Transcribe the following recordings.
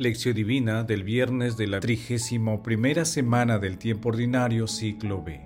Lección Divina del viernes de la trigésimo primera semana del tiempo ordinario, ciclo B.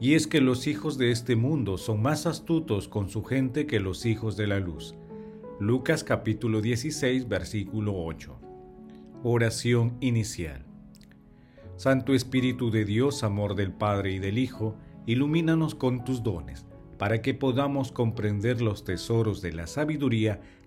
Y es que los hijos de este mundo son más astutos con su gente que los hijos de la luz. Lucas capítulo 16, versículo 8. Oración inicial. Santo Espíritu de Dios, amor del Padre y del Hijo, ilumínanos con tus dones para que podamos comprender los tesoros de la sabiduría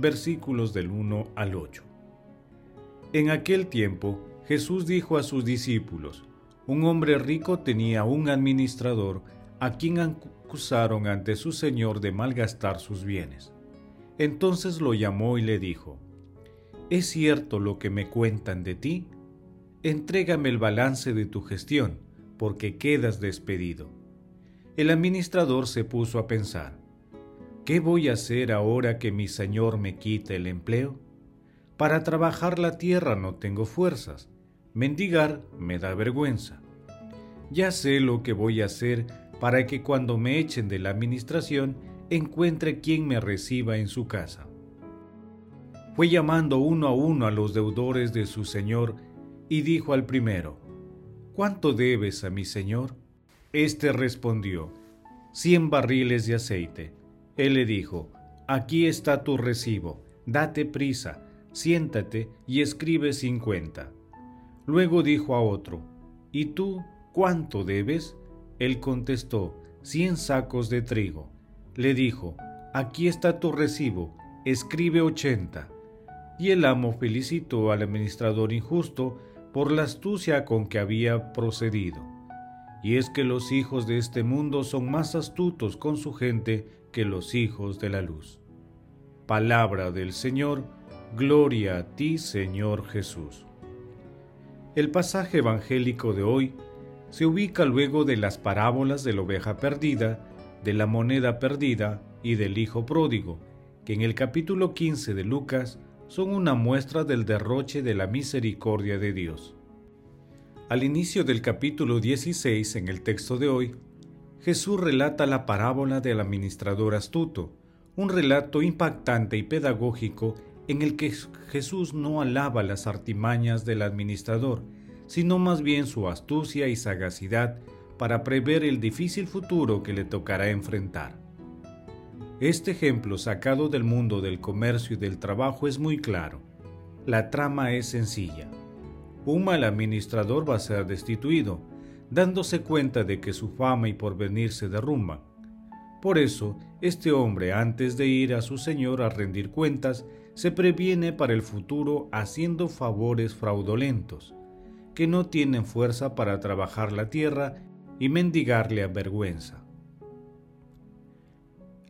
versículos del 1 al 8. En aquel tiempo Jesús dijo a sus discípulos, un hombre rico tenía un administrador a quien acusaron ante su señor de malgastar sus bienes. Entonces lo llamó y le dijo, ¿Es cierto lo que me cuentan de ti? Entrégame el balance de tu gestión, porque quedas despedido el administrador se puso a pensar, ¿qué voy a hacer ahora que mi señor me quite el empleo? Para trabajar la tierra no tengo fuerzas, mendigar me da vergüenza. Ya sé lo que voy a hacer para que cuando me echen de la administración encuentre quien me reciba en su casa. Fue llamando uno a uno a los deudores de su señor y dijo al primero, ¿Cuánto debes a mi señor? Este respondió, cien barriles de aceite. Él le dijo, aquí está tu recibo, date prisa, siéntate y escribe cincuenta. Luego dijo a otro, ¿y tú cuánto debes? Él contestó, cien sacos de trigo. Le dijo, aquí está tu recibo, escribe ochenta. Y el amo felicitó al administrador injusto por la astucia con que había procedido y es que los hijos de este mundo son más astutos con su gente que los hijos de la luz. Palabra del Señor, gloria a ti Señor Jesús. El pasaje evangélico de hoy se ubica luego de las parábolas de la oveja perdida, de la moneda perdida y del hijo pródigo, que en el capítulo 15 de Lucas son una muestra del derroche de la misericordia de Dios. Al inicio del capítulo 16, en el texto de hoy, Jesús relata la parábola del administrador astuto, un relato impactante y pedagógico en el que Jesús no alaba las artimañas del administrador, sino más bien su astucia y sagacidad para prever el difícil futuro que le tocará enfrentar. Este ejemplo sacado del mundo del comercio y del trabajo es muy claro. La trama es sencilla un mal administrador va a ser destituido, dándose cuenta de que su fama y porvenir se derrumban. Por eso, este hombre, antes de ir a su señor a rendir cuentas, se previene para el futuro haciendo favores fraudulentos, que no tienen fuerza para trabajar la tierra y mendigarle a vergüenza.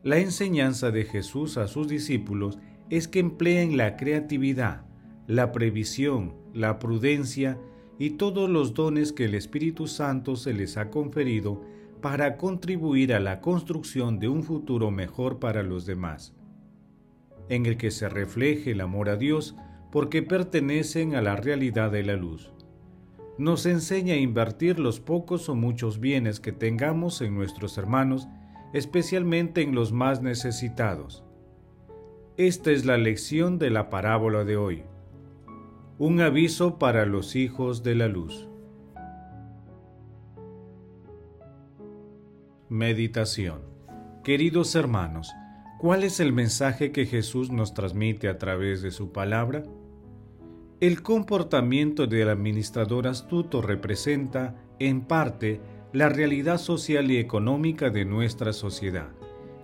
La enseñanza de Jesús a sus discípulos es que empleen la creatividad, la previsión, la prudencia y todos los dones que el Espíritu Santo se les ha conferido para contribuir a la construcción de un futuro mejor para los demás, en el que se refleje el amor a Dios porque pertenecen a la realidad de la luz. Nos enseña a invertir los pocos o muchos bienes que tengamos en nuestros hermanos, especialmente en los más necesitados. Esta es la lección de la parábola de hoy. Un aviso para los hijos de la luz. Meditación Queridos hermanos, ¿cuál es el mensaje que Jesús nos transmite a través de su palabra? El comportamiento del administrador astuto representa, en parte, la realidad social y económica de nuestra sociedad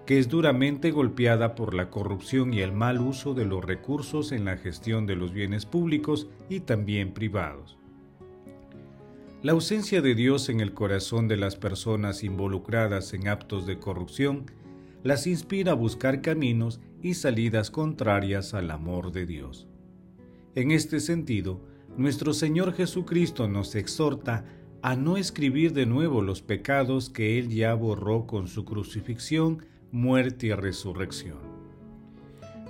que es duramente golpeada por la corrupción y el mal uso de los recursos en la gestión de los bienes públicos y también privados. La ausencia de Dios en el corazón de las personas involucradas en actos de corrupción las inspira a buscar caminos y salidas contrarias al amor de Dios. En este sentido, nuestro Señor Jesucristo nos exhorta a no escribir de nuevo los pecados que Él ya borró con su crucifixión, muerte y resurrección.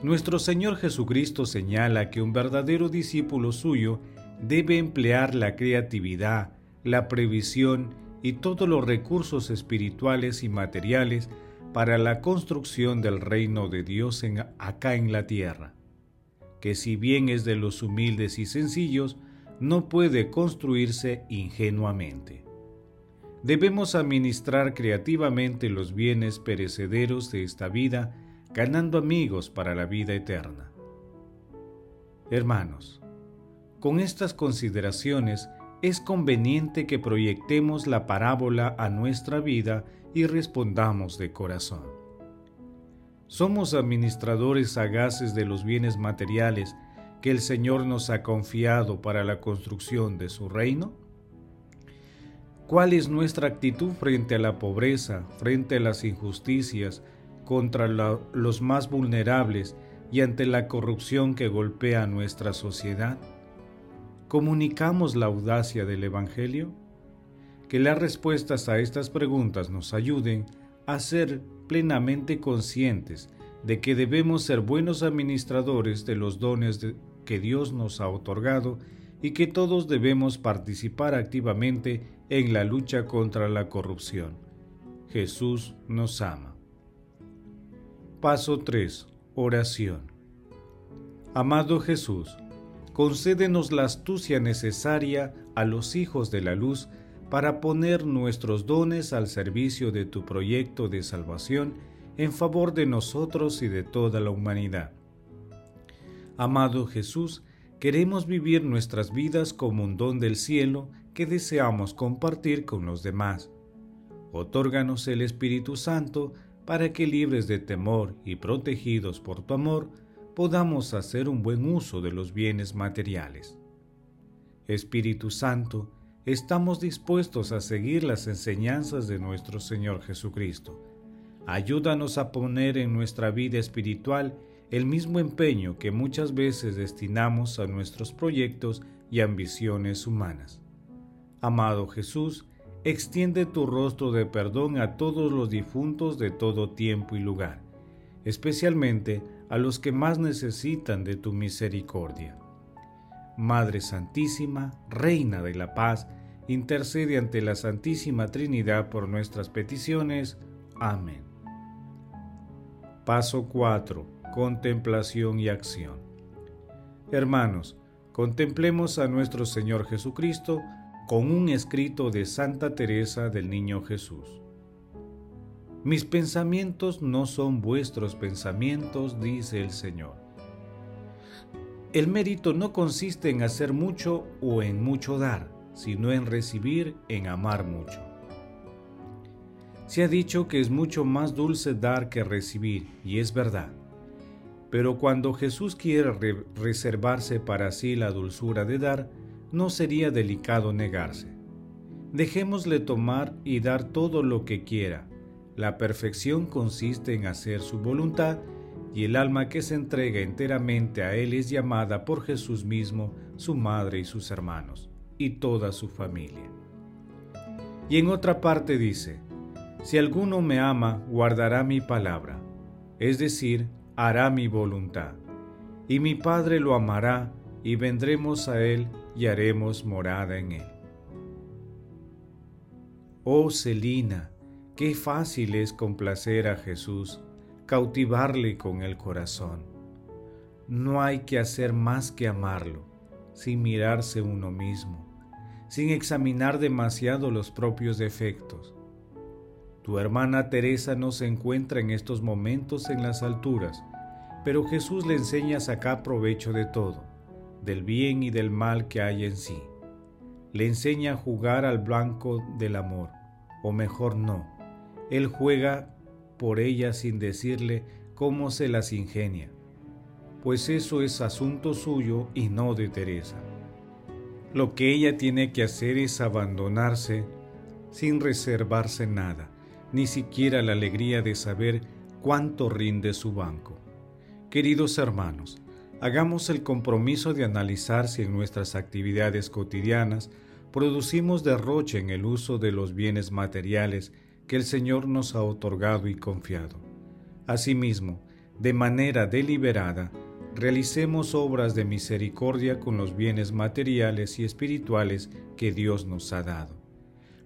Nuestro Señor Jesucristo señala que un verdadero discípulo suyo debe emplear la creatividad, la previsión y todos los recursos espirituales y materiales para la construcción del reino de Dios acá en la tierra, que si bien es de los humildes y sencillos, no puede construirse ingenuamente. Debemos administrar creativamente los bienes perecederos de esta vida, ganando amigos para la vida eterna. Hermanos, con estas consideraciones es conveniente que proyectemos la parábola a nuestra vida y respondamos de corazón. ¿Somos administradores sagaces de los bienes materiales que el Señor nos ha confiado para la construcción de su reino? ¿Cuál es nuestra actitud frente a la pobreza, frente a las injusticias, contra los más vulnerables y ante la corrupción que golpea nuestra sociedad? ¿Comunicamos la audacia del Evangelio? Que las respuestas a estas preguntas nos ayuden a ser plenamente conscientes de que debemos ser buenos administradores de los dones que Dios nos ha otorgado y que todos debemos participar activamente en la lucha contra la corrupción. Jesús nos ama. Paso 3. Oración. Amado Jesús, concédenos la astucia necesaria a los hijos de la luz para poner nuestros dones al servicio de tu proyecto de salvación en favor de nosotros y de toda la humanidad. Amado Jesús, queremos vivir nuestras vidas como un don del cielo que deseamos compartir con los demás. Otórganos el Espíritu Santo para que libres de temor y protegidos por tu amor, podamos hacer un buen uso de los bienes materiales. Espíritu Santo, estamos dispuestos a seguir las enseñanzas de nuestro Señor Jesucristo. Ayúdanos a poner en nuestra vida espiritual el mismo empeño que muchas veces destinamos a nuestros proyectos y ambiciones humanas. Amado Jesús, extiende tu rostro de perdón a todos los difuntos de todo tiempo y lugar, especialmente a los que más necesitan de tu misericordia. Madre Santísima, Reina de la Paz, intercede ante la Santísima Trinidad por nuestras peticiones. Amén. Paso 4 contemplación y acción. Hermanos, contemplemos a nuestro Señor Jesucristo con un escrito de Santa Teresa del Niño Jesús. Mis pensamientos no son vuestros pensamientos, dice el Señor. El mérito no consiste en hacer mucho o en mucho dar, sino en recibir, en amar mucho. Se ha dicho que es mucho más dulce dar que recibir, y es verdad. Pero cuando Jesús quiere reservarse para sí la dulzura de dar, no sería delicado negarse. Dejémosle tomar y dar todo lo que quiera. La perfección consiste en hacer su voluntad y el alma que se entrega enteramente a Él es llamada por Jesús mismo, su madre y sus hermanos, y toda su familia. Y en otra parte dice, Si alguno me ama, guardará mi palabra, es decir, hará mi voluntad. Y mi Padre lo amará, y vendremos a Él y haremos morada en Él. Oh Celina, qué fácil es complacer a Jesús, cautivarle con el corazón. No hay que hacer más que amarlo, sin mirarse uno mismo, sin examinar demasiado los propios defectos tu hermana Teresa no se encuentra en estos momentos en las alturas, pero Jesús le enseña a sacar provecho de todo, del bien y del mal que hay en sí. Le enseña a jugar al blanco del amor, o mejor no. Él juega por ella sin decirle cómo se las ingenia, pues eso es asunto suyo y no de Teresa. Lo que ella tiene que hacer es abandonarse sin reservarse nada ni siquiera la alegría de saber cuánto rinde su banco. Queridos hermanos, hagamos el compromiso de analizar si en nuestras actividades cotidianas producimos derroche en el uso de los bienes materiales que el Señor nos ha otorgado y confiado. Asimismo, de manera deliberada, realicemos obras de misericordia con los bienes materiales y espirituales que Dios nos ha dado.